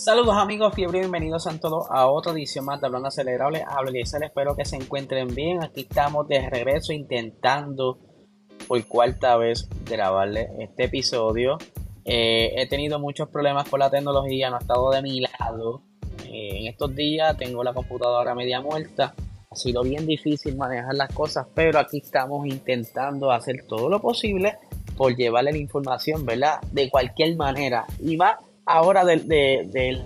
Saludos amigos, fiebre y bienvenidos a todos a otra edición más de Hablando Acelerable. Hablo espero que se encuentren bien. Aquí estamos de regreso intentando por cuarta vez grabarle este episodio. Eh, he tenido muchos problemas con la tecnología, no ha estado de mi lado. Eh, en estos días tengo la computadora media muerta. Ha sido bien difícil manejar las cosas, pero aquí estamos intentando hacer todo lo posible por llevarle la información, ¿verdad? De cualquier manera. Y más ahora de,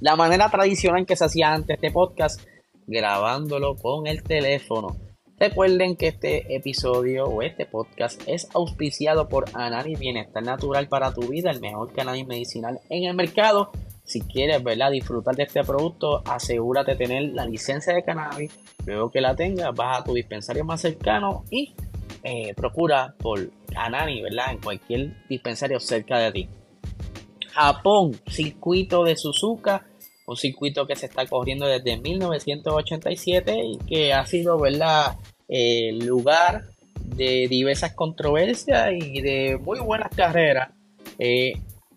la manera tradicional que se hacía antes este podcast, grabándolo con el teléfono. Recuerden que este episodio o este podcast es auspiciado por Anani Bienestar Natural para tu vida, el mejor cannabis medicinal en el mercado. Si quieres ¿verdad? disfrutar de este producto, asegúrate de tener la licencia de cannabis. Luego que la tengas, vas a tu dispensario más cercano y eh, procura por Anani, ¿verdad? En cualquier dispensario cerca de ti. Japón, circuito de Suzuka, un circuito que se está corriendo desde 1987 y que ha sido, ¿verdad?, lugar de diversas controversias y de muy buenas carreras. Eh,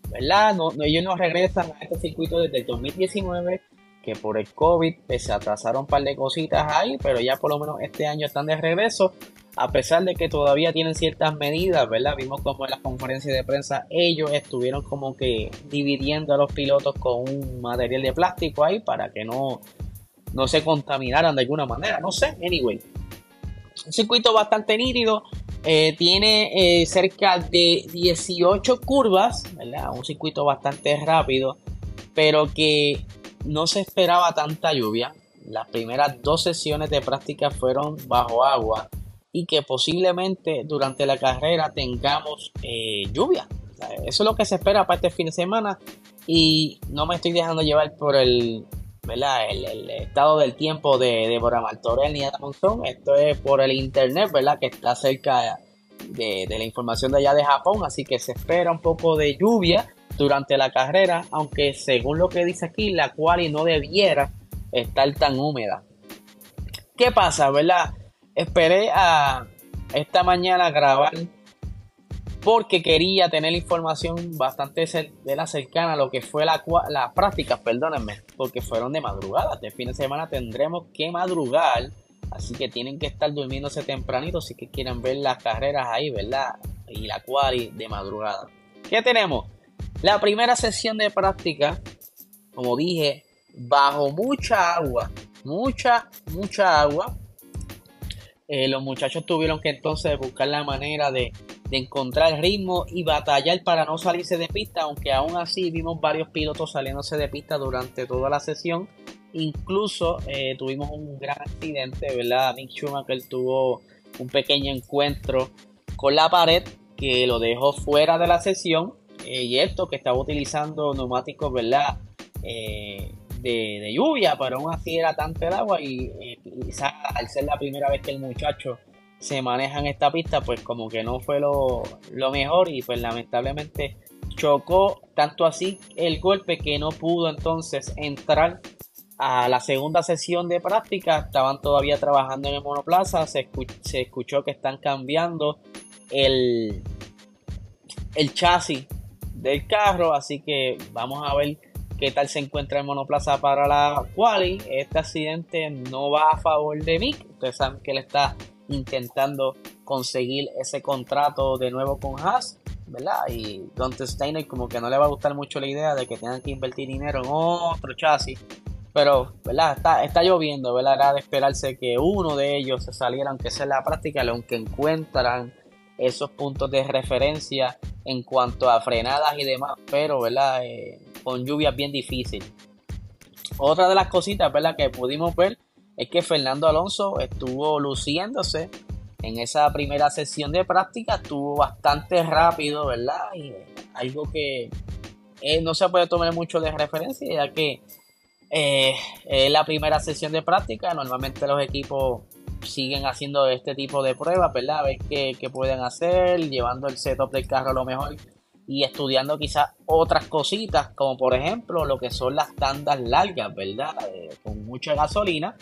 ¿verdad? No, ellos no regresan a este circuito desde el 2019, que por el COVID pues, se atrasaron un par de cositas ahí, pero ya por lo menos este año están de regreso a pesar de que todavía tienen ciertas medidas, ¿verdad? Vimos como en la conferencia de prensa ellos estuvieron como que dividiendo a los pilotos con un material de plástico ahí para que no, no se contaminaran de alguna manera, no sé, anyway. Un circuito bastante nítido, eh, tiene eh, cerca de 18 curvas, ¿verdad? Un circuito bastante rápido, pero que no se esperaba tanta lluvia. Las primeras dos sesiones de práctica fueron bajo agua y que posiblemente durante la carrera tengamos eh, lluvia. Eso es lo que se espera para este fin de semana y no me estoy dejando llevar por el, ¿verdad? el, estado del tiempo de, de Martorell ni de Monzón. Esto es por el internet, ¿verdad? que está cerca de, de la información de allá de Japón, así que se espera un poco de lluvia durante la carrera, aunque según lo que dice aquí, la cual no debiera estar tan húmeda. ¿Qué pasa, verdad? Esperé a esta mañana grabar porque quería tener información bastante de la cercana a lo que fue la, la práctica, perdónenme, porque fueron de madrugada. Este fin de semana tendremos que madrugar, así que tienen que estar durmiéndose tempranito si que quieren ver las carreras ahí, ¿verdad? Y la quali de madrugada. ¿Qué tenemos? La primera sesión de práctica, como dije, bajo mucha agua, mucha, mucha agua eh, los muchachos tuvieron que entonces buscar la manera de, encontrar el ritmo y batallar para no salirse de pista, aunque aún así vimos varios pilotos saliéndose de pista durante toda la sesión. Incluso eh, tuvimos un gran accidente, ¿verdad? Mick Schumacher tuvo un pequeño encuentro con la pared que lo dejó fuera de la sesión. Eh, y esto que estaba utilizando neumáticos, ¿verdad? de, lluvia, pero aún así era tanto el agua y al ser la primera vez que el muchacho se maneja en esta pista, pues como que no fue lo, mejor y pues lamentablemente chocó tanto así el golpe que no pudo entonces entrar a la segunda sesión de práctica. Estaban todavía trabajando en el monoplaza, se, se escuchó que están cambiando el, el chasis del carro, así que vamos a ver qué tal se encuentra el monoplaza para la quali. Este accidente no va a favor de Mick. Ustedes saben que él está intentando conseguir ese contrato de nuevo con Haas, ¿verdad? Y Dante Steiner como que no le va a gustar mucho la idea de que tengan que invertir dinero en otro chasis. Pero, ¿verdad? Está, está lloviendo, ¿verdad? Era de esperarse que uno de ellos se saliera, aunque sea la práctica, aunque encuentran esos puntos de referencia en cuanto a frenadas y demás, pero, ¿verdad? Eh, con lluvias bien difícil. Otra de las cositas ¿verdad? que pudimos ver es que Fernando Alonso estuvo luciéndose en esa primera sesión de práctica, estuvo bastante rápido, ¿verdad? Y algo que eh, no se puede tomar mucho de referencia, ya que eh, es la primera sesión de práctica, normalmente los equipos siguen haciendo este tipo de pruebas, ¿verdad? A ver qué, qué pueden hacer, llevando el setup del carro a lo mejor y estudiando quizás otras cositas, como por ejemplo lo que son las tandas largas, ¿verdad? Eh, con mucha gasolina.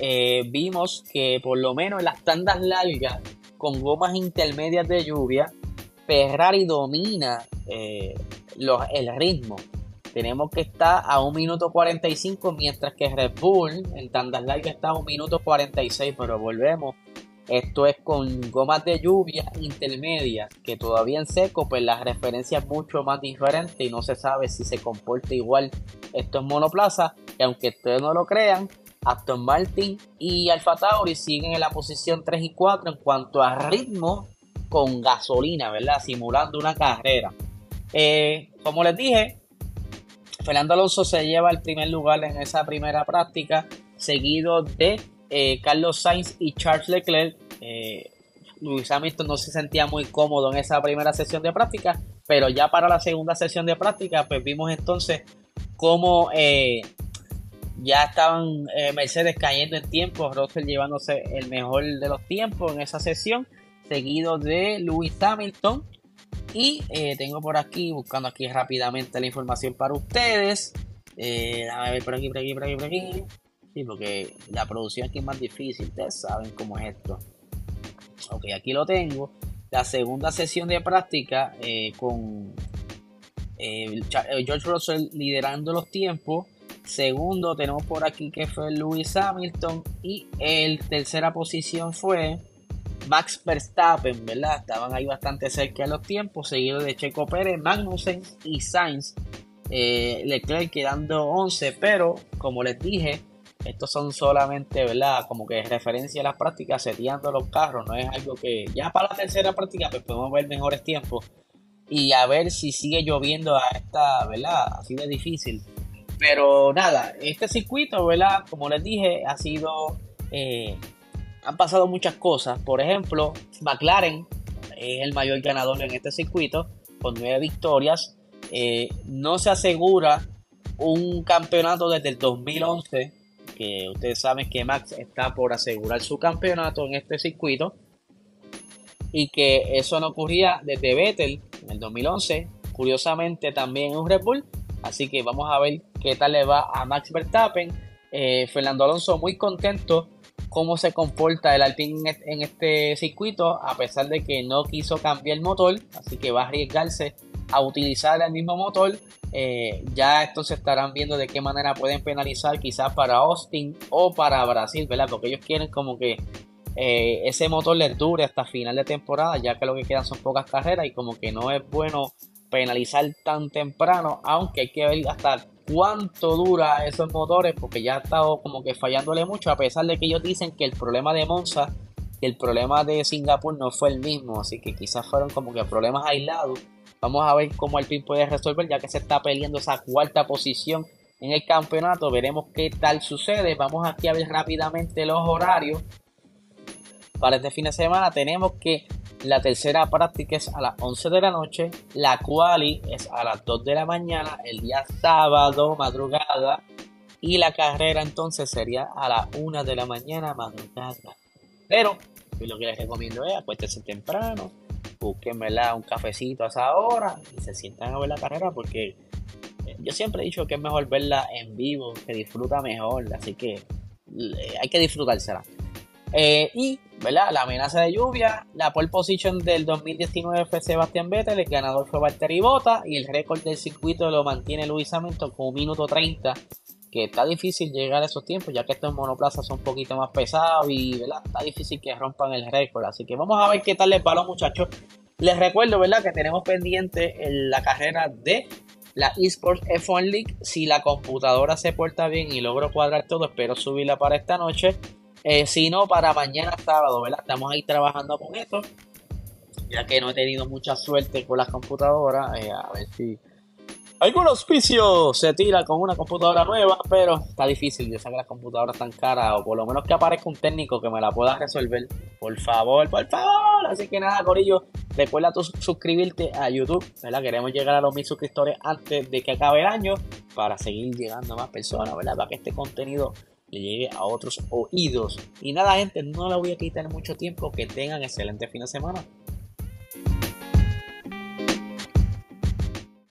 Eh, vimos que por lo menos en las tandas largas, con gomas intermedias de lluvia, Ferrari domina eh, el ritmo. tenemos que estar a 1 minuto 45, mientras que Red Bull, el Tandas Light está a 1 minuto 46, pero volvemos. Esto es con gomas de lluvia intermedia, que todavía en seco, pues la referencia es mucho más diferente y no se sabe si se comporta igual esto es monoplaza. Y aunque ustedes no lo crean, Aston Martin y Alfa Tauri siguen en la posición 3 y 4 en cuanto a ritmo con gasolina, ¿verdad? Simulando una carrera. Eh, como les dije, Fernando Alonso se lleva el primer lugar en esa primera práctica, seguido de eh, Carlos Sainz y Charles Leclerc. Eh, Luis Hamilton no se sentía muy cómodo en esa primera sesión de práctica, pero ya para la segunda sesión de práctica, pues vimos entonces cómo ya estaban eh, Mercedes cayendo en tiempo, Russell llevándose el mejor de los tiempos en esa sesión, seguido de Lewis Hamilton. Y eh, tengo por aquí, buscando aquí rápidamente la información para ustedes. Eh, a ver por aquí, por aquí, por aquí, por aquí. Sí, porque la producción aquí es más difícil, ustedes saben cómo es esto. Ok, aquí lo tengo. La segunda sesión de práctica con George Russell liderando los tiempos Segundo tenemos por aquí que fue Lewis Hamilton. Y el tercera posición fue Max Verstappen, ¿verdad? Estaban ahí bastante cerca de los tiempos, seguido de Checo Pérez, Magnussen y Sainz. Eh, Leclerc quedando 11, pero como les dije, estos son solamente, ¿verdad? Como que referencia a las prácticas, seteando los carros, no es algo que ya para la tercera práctica pues podemos ver mejores tiempos y a ver si sigue lloviendo a esta, ¿verdad? Así de difícil. Pero nada, este circuito, ¿verdad? Como les dije, ha sido. Eh, han pasado muchas cosas. Por ejemplo, McLaren es el mayor ganador en este circuito, con nueve victorias. Eh, no se asegura un campeonato desde el 2011, que ustedes saben que Max está por asegurar su campeonato en este circuito. Y que eso no ocurría desde Vettel en el 2011. Curiosamente también un Red Bull Así que vamos a ver qué tal le va a Max Verstappen. Eh, Fernando Alonso muy contento cómo se comporta el Alpine en este circuito, a pesar de que no quiso cambiar el motor, así que va a arriesgarse a utilizar el mismo motor. Eh, ya entonces estarán viendo de qué manera pueden penalizar quizás para Austin o para Brasil, ¿verdad? Porque ellos quieren como que eh, ese motor les dure hasta final de temporada, ya que lo que quedan son pocas carreras y como que no es bueno penalizar tan temprano, aunque hay que ver hasta cuánto dura esos motores, porque ya ha estado como que fallándole mucho, a pesar de que ellos dicen que el problema de Monza y el problema de Singapur no fue el mismo, así que quizás fueron como que problemas aislados. Vamos a ver cómo el PIN puede resolver, ya que se está peleando esa cuarta posición en el campeonato. Veremos qué tal sucede. Vamos aquí a ver rápidamente los horarios para este fin de semana. Tenemos que la tercera práctica es a las 11 de la noche. La quali es a las 2 de la mañana, el día sábado, madrugada. Y la carrera entonces sería a las 1 de la mañana, madrugada. Pero lo que les recomiendo es acuéstense temprano, búsquenmela un cafecito a esa hora y se sientan a ver la carrera porque eh, yo siempre he dicho que es mejor verla en vivo, que disfruta mejor, así que eh, hay que disfrutársela. Eh, y, ¿verdad? La amenaza de lluvia, la pole position del 2019 fue Sebastián Vettel, el ganador fue Valtteri Bota y el récord del circuito lo mantiene Luis Hamilton con un minuto 30, que está difícil llegar a esos tiempos, ya que estos monoplazas son un poquito más pesados y, ¿verdad? Está difícil que rompan el récord, así que vamos a ver qué tal les va a los muchachos. Les recuerdo, ¿verdad? Que tenemos pendiente la carrera de la eSports F1 League. Si la computadora se porta bien y logro cuadrar todo, espero subirla para esta noche. Eh, si no, para mañana sábado, ¿verdad? Estamos ahí trabajando con esto. Ya que no he tenido mucha suerte con las computadoras. Eh, a ver si algún auspicio se tira con una computadora nueva, pero está difícil. Yo sé que las computadoras están caras, o por lo menos que aparezca un técnico que me la pueda resolver. Por favor, por favor. Así que nada, Corillo, recuerda tu suscribirte a YouTube, ¿verdad? Queremos llegar a los mil suscriptores antes de que acabe el año para seguir llegando a más personas, ¿verdad? Para que este contenido le llegue a otros oídos. Y nada, gente, no le voy a quitar mucho tiempo. Que tengan excelente fin de semana.